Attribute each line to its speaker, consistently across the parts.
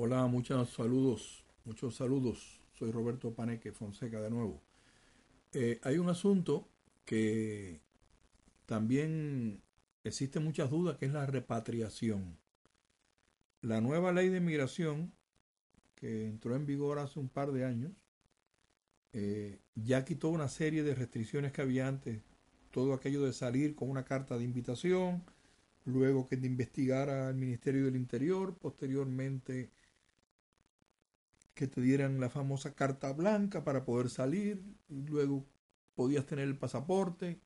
Speaker 1: Hola, muchos saludos, muchos saludos. Soy Roberto Paneque Fonseca de nuevo. Eh, hay un asunto que también existen muchas dudas, que es la repatriación. La nueva ley de migración, que entró en vigor hace un par de años, eh, ya quitó una serie de restricciones que había antes, todo aquello de salir con una carta de invitación, luego que te investigara el Ministerio del Interior, posteriormente que te dieran la famosa carta blanca para poder salir, luego podías tener el pasaporte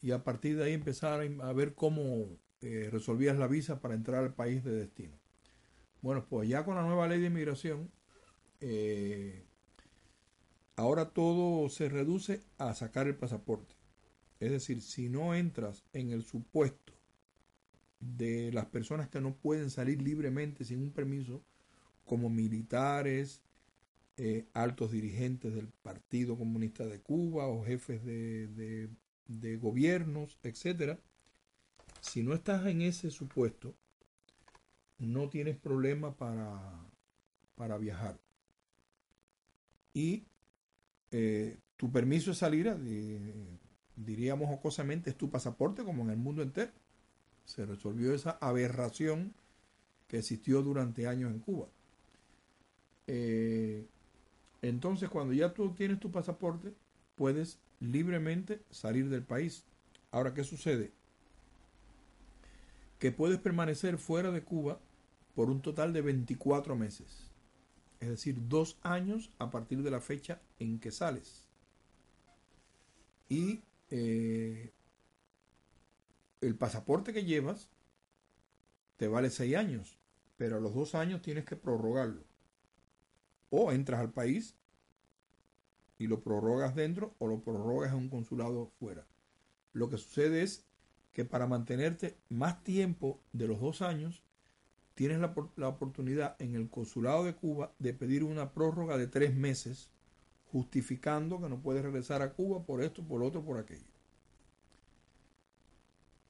Speaker 1: y a partir de ahí empezar a ver cómo eh, resolvías la visa para entrar al país de destino. Bueno, pues ya con la nueva ley de inmigración, eh, ahora todo se reduce a sacar el pasaporte. Es decir, si no entras en el supuesto de las personas que no pueden salir libremente sin un permiso, como militares, eh, altos dirigentes del Partido Comunista de Cuba o jefes de, de, gobiernos, etcétera, si no estás en ese supuesto, no tienes problema para, para viajar. Y eh, tu permiso de salir, eh, diríamos jocosamente, es tu pasaporte como en el mundo entero se resolvió esa aberración que existió durante años en Cuba. Entonces, cuando ya tú tienes tu pasaporte, puedes libremente salir del país. Ahora, ¿qué sucede? Que puedes permanecer fuera de Cuba por un total de 24 meses. Es decir, dos años a partir de la fecha en que sales. Y eh, el pasaporte que llevas te vale seis años, pero a los dos años tienes que prorrogarlo. O entras al país y lo prorrogas dentro o lo prorrogas en un consulado fuera. Lo que sucede es que para mantenerte más tiempo de los dos años, tienes la, la, oportunidad en el consulado de Cuba de pedir una prórroga de tres meses, justificando que no puedes regresar a Cuba por esto, por otro, por aquello.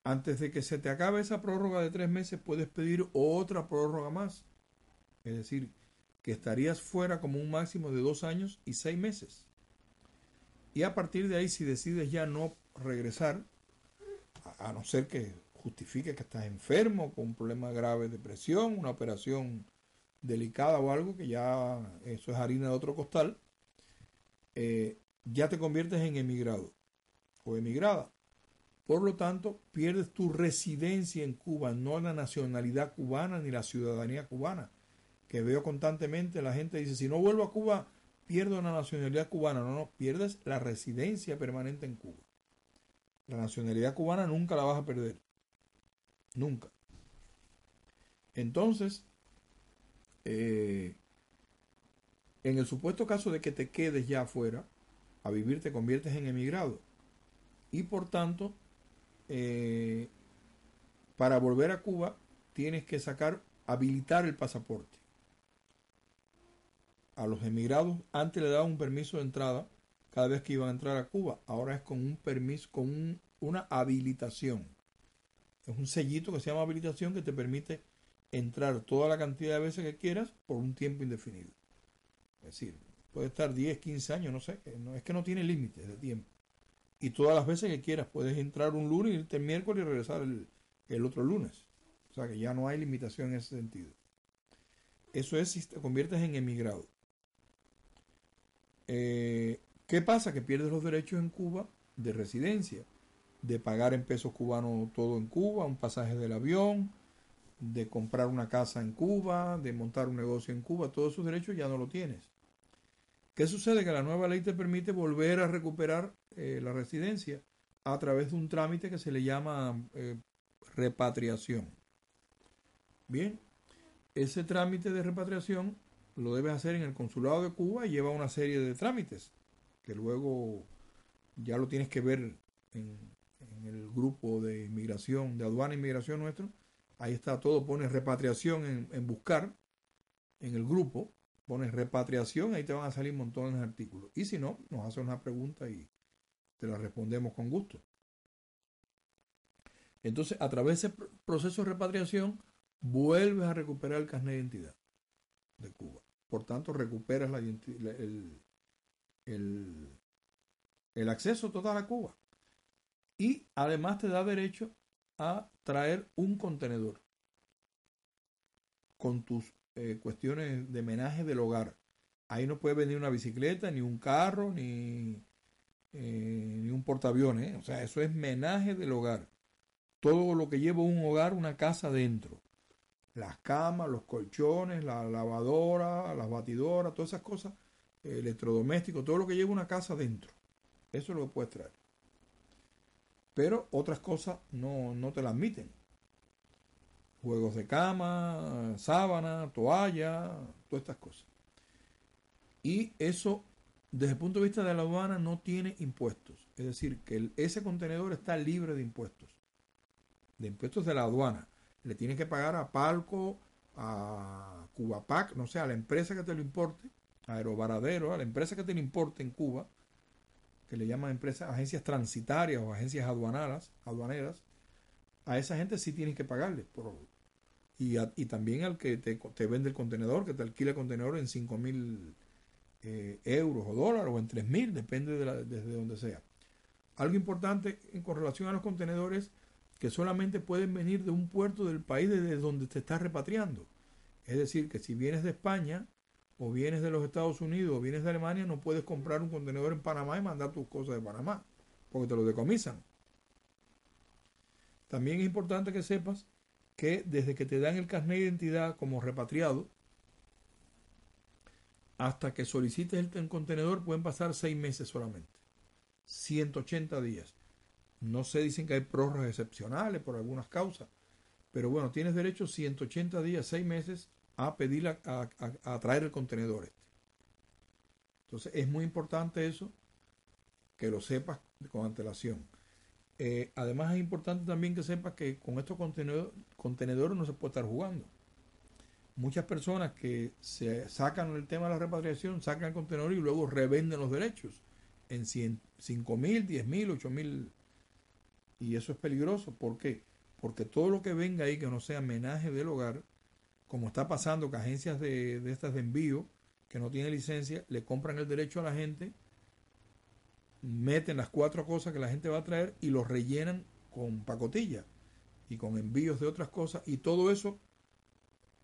Speaker 1: Antes de que se te acabe esa prórroga de tres meses, puedes pedir otra prórroga más. Es decir, que estarías fuera como un máximo de dos años y seis meses. Y a partir de ahí, si decides ya no regresar, a no ser que justifique que estás enfermo, con un problema grave de presión, una operación delicada o algo, que ya eso es harina de otro costal, eh, ya te conviertes en emigrado o emigrada. Por lo tanto, pierdes tu residencia en Cuba, no la nacionalidad cubana ni la ciudadanía cubana. Que veo constantemente, la gente dice, si no vuelvo a Cuba, pierdo la nacionalidad cubana. No, no, pierdes la residencia permanente en Cuba. La nacionalidad cubana nunca la vas a perder. Nunca. Entonces, eh, en el supuesto caso de que te quedes ya afuera, a vivir te conviertes en emigrado. Y por tanto, eh, para volver a Cuba tienes que sacar, habilitar el pasaporte. A los emigrados antes le daban un permiso de entrada cada vez que iban a entrar a Cuba. Ahora es con un permiso, con una habilitación. Es un sellito que se llama habilitación que te permite entrar toda la cantidad de veces que quieras por un tiempo indefinido. Es decir, puede estar 10, 15 años, no sé, no, es que no tiene límites de tiempo y todas las veces que quieras. Puedes entrar un lunes, irte el miércoles y regresar el, otro lunes. O sea que ya no hay limitación en ese sentido. Eso es si te conviertes en emigrado. Eh, ¿Qué pasa? Que pierdes los derechos en Cuba de residencia, de pagar en pesos cubanos todo en Cuba, un pasaje del avión, de comprar una casa en Cuba, de montar un negocio en Cuba, todos esos derechos ya no lo tienes. ¿Qué sucede? Que la nueva ley te permite volver a recuperar eh, la residencia a través de un trámite que se le llama eh, repatriación. Bien, ese trámite de repatriación lo debes hacer en el consulado de Cuba y lleva una serie de trámites que luego ya lo tienes que ver en, el grupo de inmigración, de aduana e inmigración nuestro. Ahí está todo, pones repatriación en, buscar en el grupo, pones repatriación, ahí te van a salir montones de artículos. Y si no, nos haces una pregunta y te la respondemos con gusto. Entonces, a través de ese proceso de repatriación, vuelves a recuperar el carnet de identidad de Cuba. Por tanto, recuperas el, el, el acceso total a Cuba. Y además te da derecho a traer un contenedor con tus eh, cuestiones de menaje del hogar. Ahí no puede venir una bicicleta, ni un carro, ni, eh, ni un portaaviones. O sea, eso es menaje del hogar. Todo lo que lleva un hogar, una casa dentro las camas, los colchones, la lavadora, las batidoras, todas esas cosas, electrodomésticos, todo lo que lleva una casa dentro. Eso es lo que puedes traer. Pero otras cosas no, no te las admiten. Juegos de cama, sábana, toalla, todas estas cosas. Y eso, desde el punto de vista de la aduana, no tiene impuestos. Es decir, que ese contenedor está libre de impuestos. De impuestos de la aduana le tienes que pagar a Palco, a Cubapac, no sé, a la empresa que te lo importe, a Aerovaradero, a la empresa que te lo importe en Cuba, que le llaman empresas, agencias transitarias o agencias aduaneras, aduaneras, a esa gente sí tienes que pagarle. Por, y, y también al que te, te, vende el contenedor, que te alquila el contenedor en 5 mil eh, euros o dólares o en 3 mil, depende de desde donde sea. Algo importante en, con relación a los contenedores que solamente pueden venir de un puerto del país desde donde te estás repatriando. Es decir, que si vienes de España o vienes de los Estados Unidos o vienes de Alemania, no puedes comprar un contenedor en Panamá y mandar tus cosas de Panamá, porque te lo decomisan. También es importante que sepas que desde que te dan el carnet de identidad como repatriado, hasta que solicites el contenedor pueden pasar seis meses solamente. 180 días. No se dicen que hay prórrogas excepcionales por algunas causas, pero bueno, tienes derecho 180 días, 6 meses a pedir a, traer el contenedor este. Entonces es muy importante eso, que lo sepas con antelación. Eh, además es importante también que sepas que con estos contenedores no se puede estar jugando. Muchas personas que se sacan el tema de la repatriación, sacan el contenedor y luego revenden los derechos en 5 mil, 10 mil, 8 mil y eso es peligroso. ¿Por qué? Porque todo lo que venga ahí que no sea menaje del hogar, como está pasando que agencias de, de estas de envío que no tienen licencia, le compran el derecho a la gente, meten las cuatro cosas que la gente va a traer y los rellenan con pacotilla y con envíos de otras cosas y todo eso,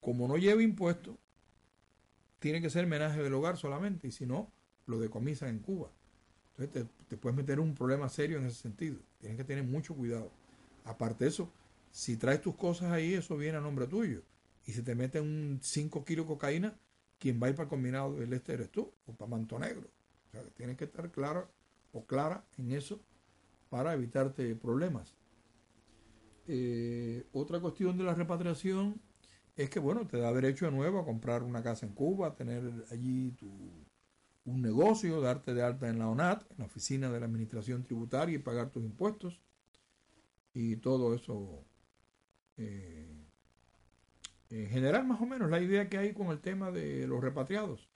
Speaker 1: como no lleva impuestos, tiene que ser menaje del hogar solamente y si no, lo decomisan en Cuba. Entonces te, puedes meter un problema serio en ese sentido. Tienes que tener mucho cuidado. Aparte de eso, si traes tus cosas ahí, eso viene a nombre tuyo. Y si te meten un 5 kilos de cocaína, quien va a ir para el combinado del este eres tú, o para Manto Negro. O sea, que tienes que estar claro o clara en eso para evitarte problemas. Eh, otra cuestión de la repatriación es que, bueno, te da derecho de nuevo a comprar una casa en Cuba, a tener allí tu un negocio, darte de alta en la ONAT, en la oficina de la Administración Tributaria y pagar tus impuestos y todo eso. Eh, en general, más o menos, la idea que hay con el tema de los repatriados.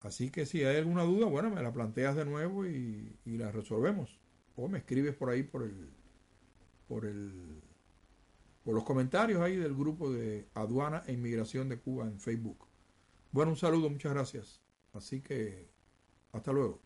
Speaker 1: Así que si hay alguna duda, bueno, me la planteas de nuevo y, y la resolvemos. O me escribes por ahí por el, por el, por los comentarios ahí del grupo de aduana e inmigración de Cuba en Facebook. Bueno, un saludo, muchas gracias. Así que, hasta luego.